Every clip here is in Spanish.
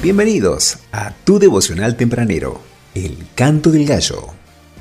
Bienvenidos a tu devocional tempranero, El Canto del Gallo.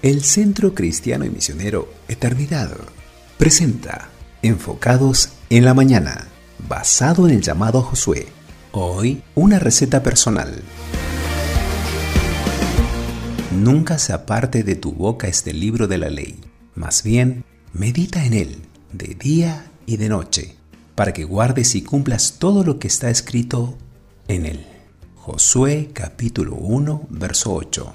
El Centro Cristiano y Misionero Eternidad presenta Enfocados en la Mañana, basado en el llamado Josué. Hoy, una receta personal. Nunca se aparte de tu boca este libro de la ley, más bien medita en él de día y de noche, para que guardes y cumplas todo lo que está escrito en él. Josué capítulo 1, verso 8.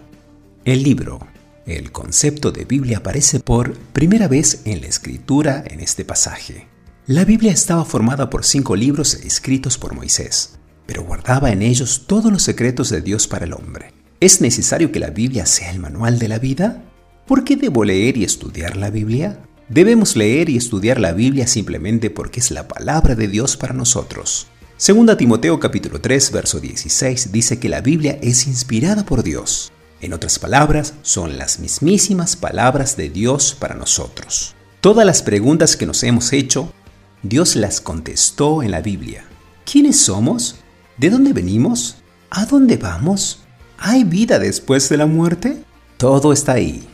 El libro, el concepto de Biblia aparece por primera vez en la escritura en este pasaje. La Biblia estaba formada por cinco libros escritos por Moisés, pero guardaba en ellos todos los secretos de Dios para el hombre. ¿Es necesario que la Biblia sea el manual de la vida? ¿Por qué debo leer y estudiar la Biblia? Debemos leer y estudiar la Biblia simplemente porque es la palabra de Dios para nosotros. Segunda Timoteo capítulo 3 verso 16 dice que la Biblia es inspirada por Dios. En otras palabras, son las mismísimas palabras de Dios para nosotros. Todas las preguntas que nos hemos hecho, Dios las contestó en la Biblia. ¿Quiénes somos? ¿De dónde venimos? ¿A dónde vamos? ¿Hay vida después de la muerte? Todo está ahí.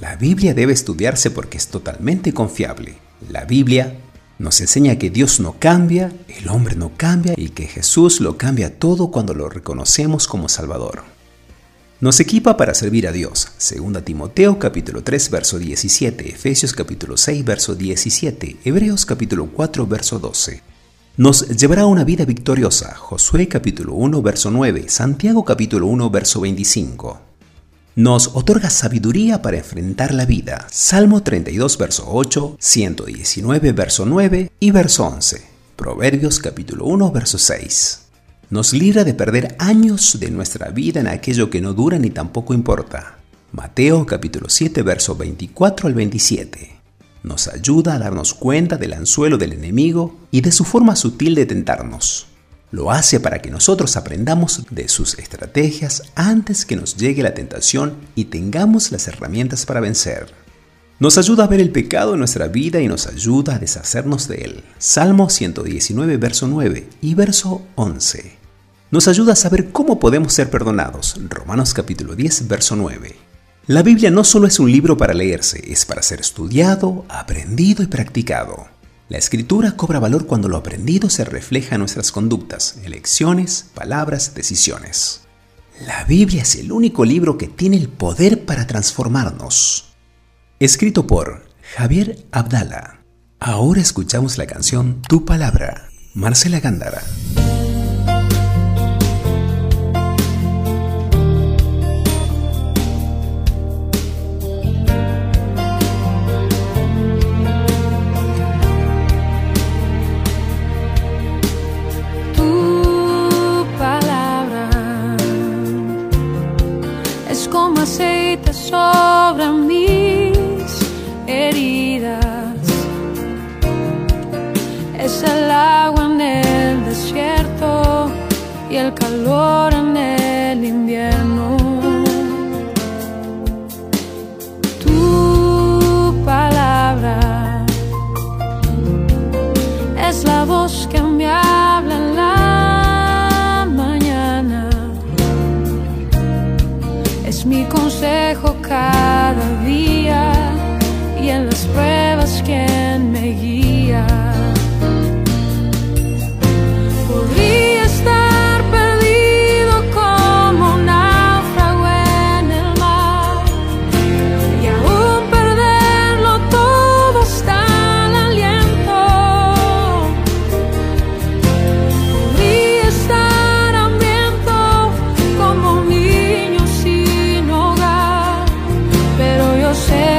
La Biblia debe estudiarse porque es totalmente confiable. La Biblia nos enseña que Dios no cambia, el hombre no cambia y que Jesús lo cambia todo cuando lo reconocemos como Salvador. Nos equipa para servir a Dios. 2 Timoteo capítulo 3 verso 17, Efesios capítulo 6 verso 17, Hebreos capítulo 4 verso 12. Nos llevará a una vida victoriosa. Josué capítulo 1 verso 9, Santiago capítulo 1 verso 25 nos otorga sabiduría para enfrentar la vida. Salmo 32, verso 8, 119, verso 9 y verso 11. Proverbios capítulo 1, verso 6. Nos libra de perder años de nuestra vida en aquello que no dura ni tampoco importa. Mateo capítulo 7, verso 24 al 27. Nos ayuda a darnos cuenta del anzuelo del enemigo y de su forma sutil de tentarnos. Lo hace para que nosotros aprendamos de sus estrategias antes que nos llegue la tentación y tengamos las herramientas para vencer. Nos ayuda a ver el pecado en nuestra vida y nos ayuda a deshacernos de él. Salmo 119, verso 9 y verso 11. Nos ayuda a saber cómo podemos ser perdonados. Romanos capítulo 10, verso 9. La Biblia no solo es un libro para leerse, es para ser estudiado, aprendido y practicado. La escritura cobra valor cuando lo aprendido se refleja en nuestras conductas, elecciones, palabras, decisiones. La Biblia es el único libro que tiene el poder para transformarnos. Escrito por Javier Abdala. Ahora escuchamos la canción Tu Palabra, Marcela Gándara. Es el agua en el desierto y el calor en el invierno. Tu palabra es la voz que me habla en la mañana. Es mi consejo cada día y en las pruebas quien me guía.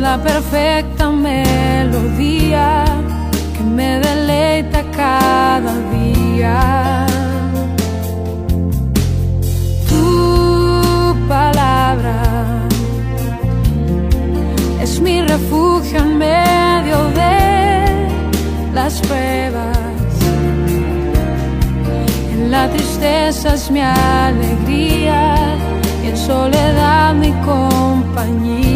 la perfecta melodía que me deleita cada día. Tu palabra es mi refugio en medio de las pruebas. En la tristeza es mi alegría en soledad mi compañía.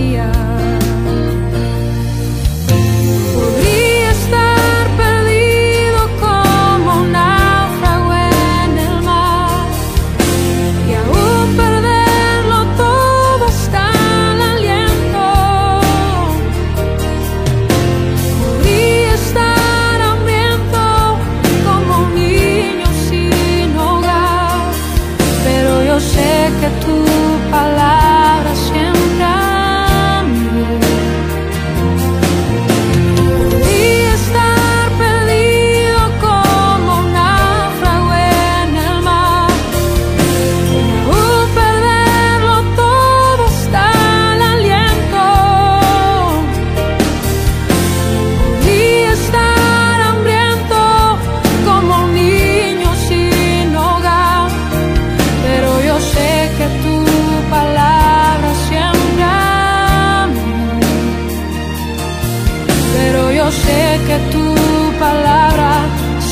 Que tu palabra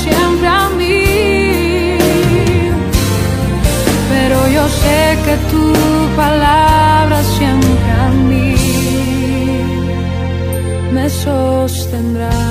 siempre a mí. Pero yo sé que tu palabra siempre a mí me sostendrá.